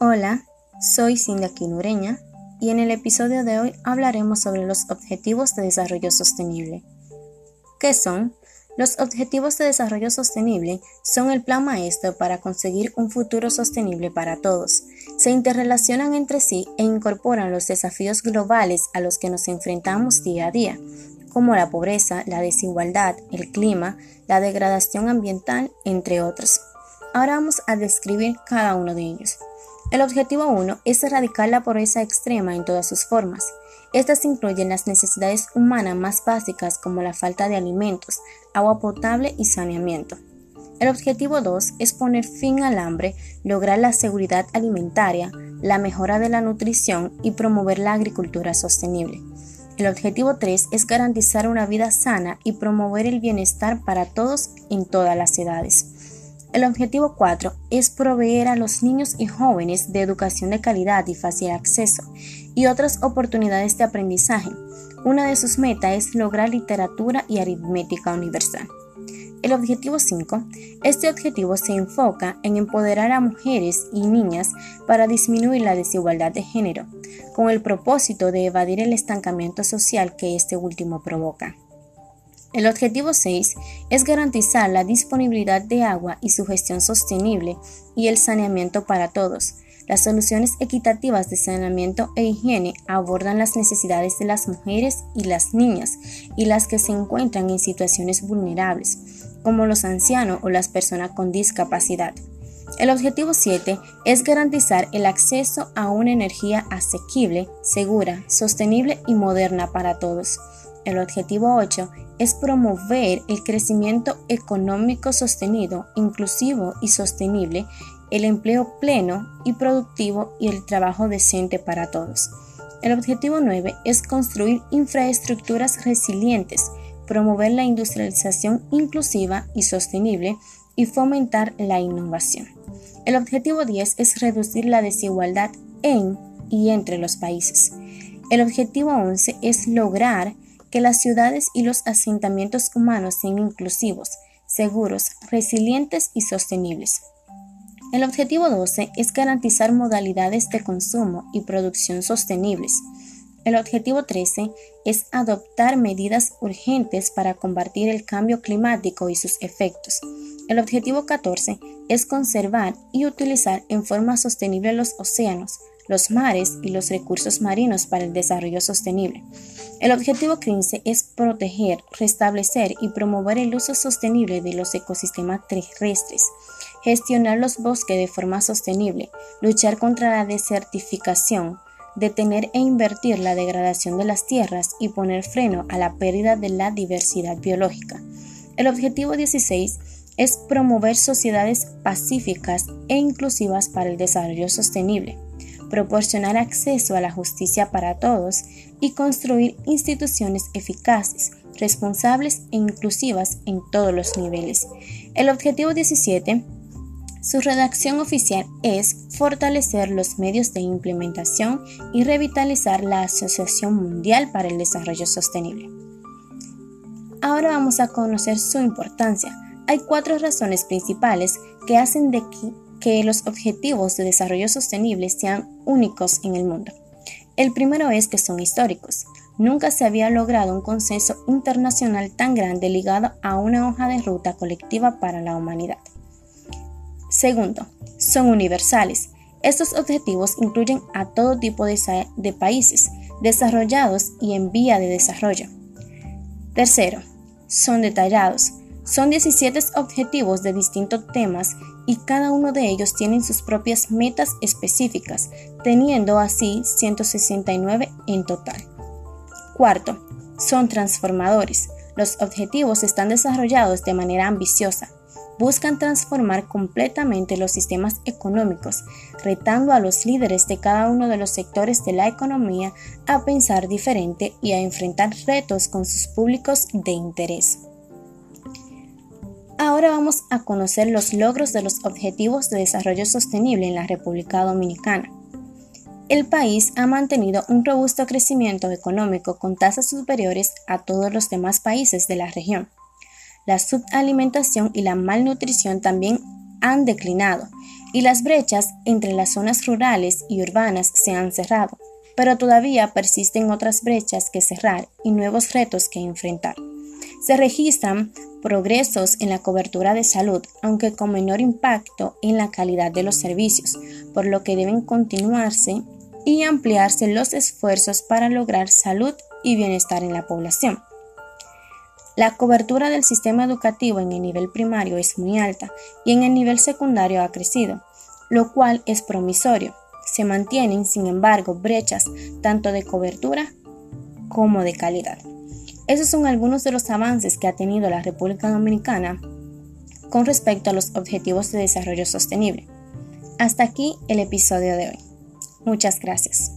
Hola, soy Cindy Quinureña y en el episodio de hoy hablaremos sobre los Objetivos de Desarrollo Sostenible. ¿Qué son? Los Objetivos de Desarrollo Sostenible son el plan maestro para conseguir un futuro sostenible para todos. Se interrelacionan entre sí e incorporan los desafíos globales a los que nos enfrentamos día a día, como la pobreza, la desigualdad, el clima, la degradación ambiental, entre otros. Ahora vamos a describir cada uno de ellos. El objetivo 1 es erradicar la pobreza extrema en todas sus formas. Estas incluyen las necesidades humanas más básicas como la falta de alimentos, agua potable y saneamiento. El objetivo 2 es poner fin al hambre, lograr la seguridad alimentaria, la mejora de la nutrición y promover la agricultura sostenible. El objetivo 3 es garantizar una vida sana y promover el bienestar para todos en todas las edades. El objetivo 4 es proveer a los niños y jóvenes de educación de calidad y fácil acceso y otras oportunidades de aprendizaje. Una de sus metas es lograr literatura y aritmética universal. El objetivo 5. Este objetivo se enfoca en empoderar a mujeres y niñas para disminuir la desigualdad de género, con el propósito de evadir el estancamiento social que este último provoca. El objetivo 6 es garantizar la disponibilidad de agua y su gestión sostenible y el saneamiento para todos. Las soluciones equitativas de saneamiento e higiene abordan las necesidades de las mujeres y las niñas y las que se encuentran en situaciones vulnerables, como los ancianos o las personas con discapacidad. El objetivo 7 es garantizar el acceso a una energía asequible, segura, sostenible y moderna para todos. El objetivo 8 es promover el crecimiento económico sostenido, inclusivo y sostenible, el empleo pleno y productivo y el trabajo decente para todos. El objetivo 9 es construir infraestructuras resilientes, promover la industrialización inclusiva y sostenible y fomentar la innovación. El objetivo 10 es reducir la desigualdad en y entre los países. El objetivo 11 es lograr que las ciudades y los asentamientos humanos sean inclusivos, seguros, resilientes y sostenibles. El objetivo 12 es garantizar modalidades de consumo y producción sostenibles. El objetivo 13 es adoptar medidas urgentes para combatir el cambio climático y sus efectos. El objetivo 14 es conservar y utilizar en forma sostenible los océanos, los mares y los recursos marinos para el desarrollo sostenible. El objetivo 15 es proteger, restablecer y promover el uso sostenible de los ecosistemas terrestres, gestionar los bosques de forma sostenible, luchar contra la desertificación, detener e invertir la degradación de las tierras y poner freno a la pérdida de la diversidad biológica. El objetivo 16 es promover sociedades pacíficas e inclusivas para el desarrollo sostenible proporcionar acceso a la justicia para todos y construir instituciones eficaces, responsables e inclusivas en todos los niveles. El objetivo 17 su redacción oficial es fortalecer los medios de implementación y revitalizar la Asociación Mundial para el Desarrollo Sostenible. Ahora vamos a conocer su importancia. Hay cuatro razones principales que hacen de que que los objetivos de desarrollo sostenible sean únicos en el mundo. El primero es que son históricos. Nunca se había logrado un consenso internacional tan grande ligado a una hoja de ruta colectiva para la humanidad. Segundo, son universales. Estos objetivos incluyen a todo tipo de, países, desarrollados y en vía de desarrollo. Tercero, son detallados. Son 17 objetivos de distintos temas y cada uno de ellos tiene sus propias metas específicas, teniendo así 169 en total. Cuarto, son transformadores. Los objetivos están desarrollados de manera ambiciosa. Buscan transformar completamente los sistemas económicos, retando a los líderes de cada uno de los sectores de la economía a pensar diferente y a enfrentar retos con sus públicos de interés. Ahora vamos a conocer los logros de los Objetivos de Desarrollo Sostenible en la República Dominicana. El país ha mantenido un robusto crecimiento económico con tasas superiores a todos los demás países de la región. La subalimentación y la malnutrición también han declinado. y las brechas entre las zonas rurales y urbanas se han cerrado, pero todavía persisten otras brechas que cerrar y nuevos retos que enfrentar. Se registran progresos en la cobertura de salud, aunque con menor impacto en la calidad de los servicios, por lo que deben continuarse y ampliarse los esfuerzos para lograr salud y bienestar en la población. La cobertura del sistema educativo en el nivel primario es muy alta y en el nivel secundario ha crecido, lo cual es promisorio. Se mantienen, sin embargo, brechas tanto de cobertura como de calidad. Esos son algunos de los avances que ha tenido la República Dominicana con respecto a los objetivos de desarrollo sostenible. Hasta aquí el episodio de hoy. Muchas gracias.